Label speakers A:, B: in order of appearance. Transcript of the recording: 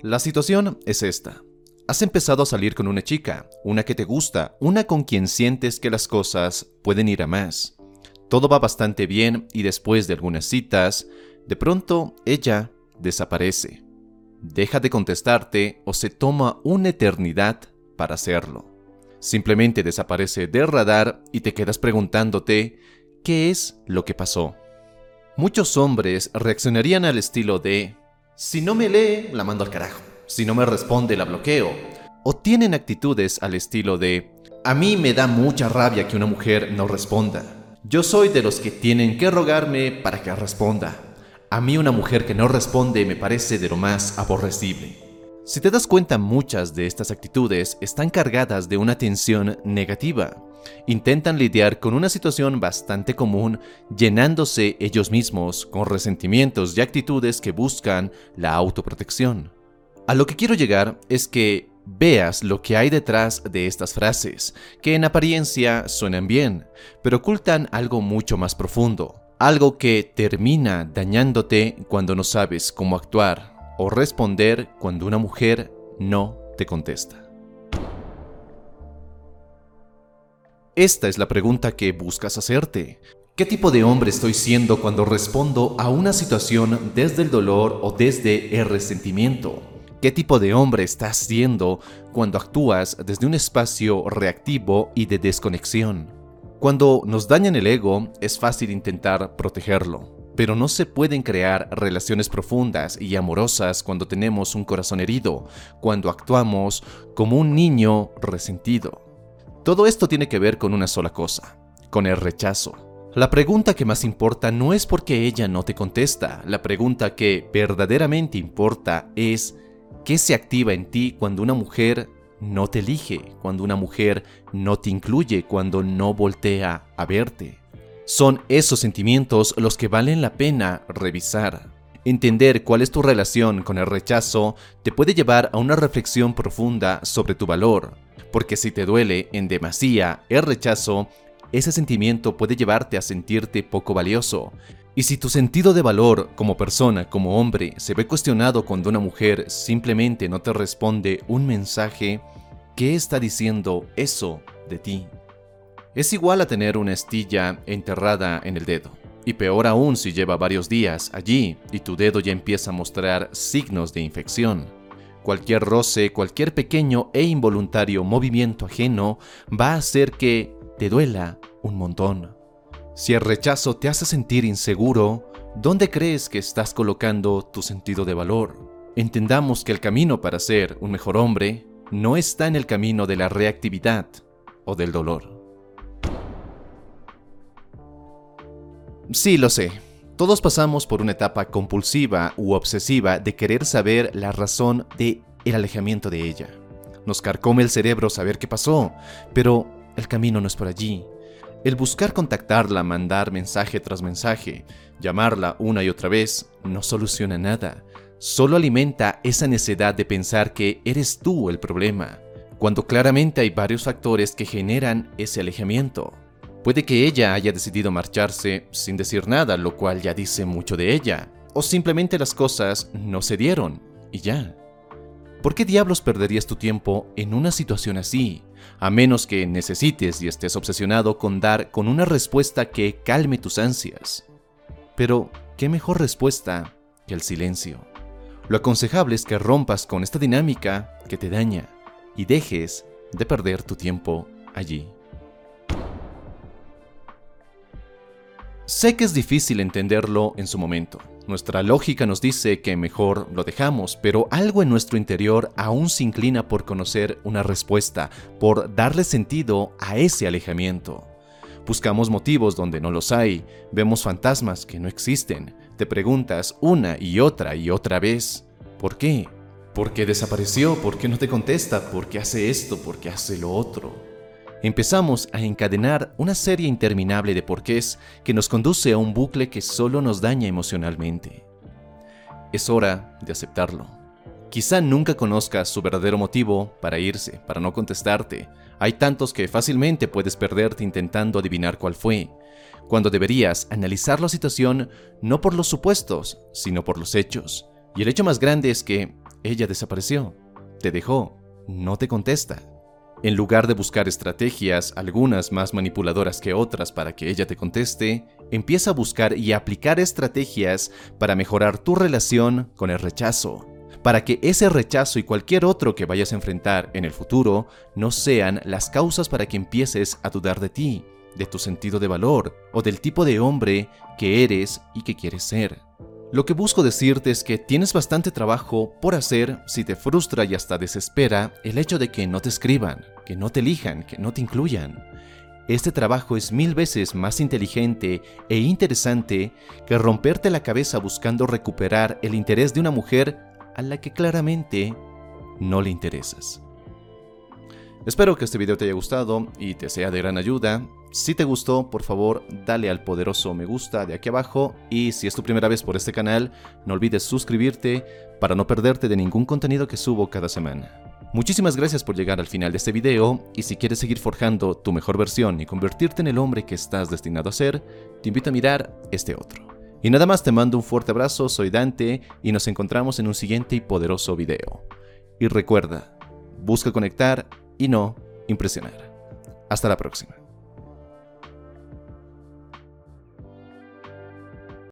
A: La situación es esta. Has empezado a salir con una chica, una que te gusta, una con quien sientes que las cosas pueden ir a más. Todo va bastante bien y después de algunas citas, de pronto ella desaparece. Deja de contestarte o se toma una eternidad para hacerlo. Simplemente desaparece del radar y te quedas preguntándote qué es lo que pasó. Muchos hombres reaccionarían al estilo de, si no me lee, la mando al carajo. Si no me responde, la bloqueo. O tienen actitudes al estilo de, a mí me da mucha rabia que una mujer no responda. Yo soy de los que tienen que rogarme para que responda. A mí una mujer que no responde me parece de lo más aborrecible. Si te das cuenta, muchas de estas actitudes están cargadas de una tensión negativa. Intentan lidiar con una situación bastante común, llenándose ellos mismos con resentimientos y actitudes que buscan la autoprotección. A lo que quiero llegar es que veas lo que hay detrás de estas frases, que en apariencia suenan bien, pero ocultan algo mucho más profundo, algo que termina dañándote cuando no sabes cómo actuar o responder cuando una mujer no te contesta? Esta es la pregunta que buscas hacerte. ¿Qué tipo de hombre estoy siendo cuando respondo a una situación desde el dolor o desde el resentimiento? ¿Qué tipo de hombre estás siendo cuando actúas desde un espacio reactivo y de desconexión? Cuando nos dañan el ego, es fácil intentar protegerlo pero no se pueden crear relaciones profundas y amorosas cuando tenemos un corazón herido, cuando actuamos como un niño resentido. Todo esto tiene que ver con una sola cosa, con el rechazo. La pregunta que más importa no es porque ella no te contesta, la pregunta que verdaderamente importa es ¿qué se activa en ti cuando una mujer no te elige, cuando una mujer no te incluye, cuando no voltea a verte? Son esos sentimientos los que valen la pena revisar. Entender cuál es tu relación con el rechazo te puede llevar a una reflexión profunda sobre tu valor, porque si te duele en demasía el rechazo, ese sentimiento puede llevarte a sentirte poco valioso. Y si tu sentido de valor como persona, como hombre, se ve cuestionado cuando una mujer simplemente no te responde un mensaje, ¿qué está diciendo eso de ti? Es igual a tener una estilla enterrada en el dedo. Y peor aún si lleva varios días allí y tu dedo ya empieza a mostrar signos de infección. Cualquier roce, cualquier pequeño e involuntario movimiento ajeno va a hacer que te duela un montón. Si el rechazo te hace sentir inseguro, ¿dónde crees que estás colocando tu sentido de valor? Entendamos que el camino para ser un mejor hombre no está en el camino de la reactividad o del dolor. Sí, lo sé. Todos pasamos por una etapa compulsiva u obsesiva de querer saber la razón de el alejamiento de ella. Nos carcome el cerebro saber qué pasó, pero el camino no es por allí. El buscar contactarla, mandar mensaje tras mensaje, llamarla una y otra vez, no soluciona nada. Solo alimenta esa necesidad de pensar que eres tú el problema, cuando claramente hay varios factores que generan ese alejamiento. Puede que ella haya decidido marcharse sin decir nada, lo cual ya dice mucho de ella. O simplemente las cosas no se dieron y ya. ¿Por qué diablos perderías tu tiempo en una situación así? A menos que necesites y estés obsesionado con dar con una respuesta que calme tus ansias. Pero, ¿qué mejor respuesta que el silencio? Lo aconsejable es que rompas con esta dinámica que te daña y dejes de perder tu tiempo allí. Sé que es difícil entenderlo en su momento. Nuestra lógica nos dice que mejor lo dejamos, pero algo en nuestro interior aún se inclina por conocer una respuesta, por darle sentido a ese alejamiento. Buscamos motivos donde no los hay, vemos fantasmas que no existen, te preguntas una y otra y otra vez, ¿por qué? ¿Por qué desapareció? ¿Por qué no te contesta? ¿Por qué hace esto? ¿Por qué hace lo otro? Empezamos a encadenar una serie interminable de porqués que nos conduce a un bucle que solo nos daña emocionalmente. Es hora de aceptarlo. Quizá nunca conozcas su verdadero motivo para irse, para no contestarte. Hay tantos que fácilmente puedes perderte intentando adivinar cuál fue, cuando deberías analizar la situación no por los supuestos, sino por los hechos. Y el hecho más grande es que ella desapareció, te dejó, no te contesta. En lugar de buscar estrategias, algunas más manipuladoras que otras para que ella te conteste, empieza a buscar y aplicar estrategias para mejorar tu relación con el rechazo, para que ese rechazo y cualquier otro que vayas a enfrentar en el futuro no sean las causas para que empieces a dudar de ti, de tu sentido de valor o del tipo de hombre que eres y que quieres ser. Lo que busco decirte es que tienes bastante trabajo por hacer si te frustra y hasta desespera el hecho de que no te escriban, que no te elijan, que no te incluyan. Este trabajo es mil veces más inteligente e interesante que romperte la cabeza buscando recuperar el interés de una mujer a la que claramente no le interesas. Espero que este video te haya gustado y te sea de gran ayuda. Si te gustó, por favor, dale al poderoso me gusta de aquí abajo y si es tu primera vez por este canal, no olvides suscribirte para no perderte de ningún contenido que subo cada semana. Muchísimas gracias por llegar al final de este video y si quieres seguir forjando tu mejor versión y convertirte en el hombre que estás destinado a ser, te invito a mirar este otro. Y nada más te mando un fuerte abrazo, soy Dante y nos encontramos en un siguiente y poderoso video. Y recuerda, busca conectar y no impresionar. Hasta la próxima.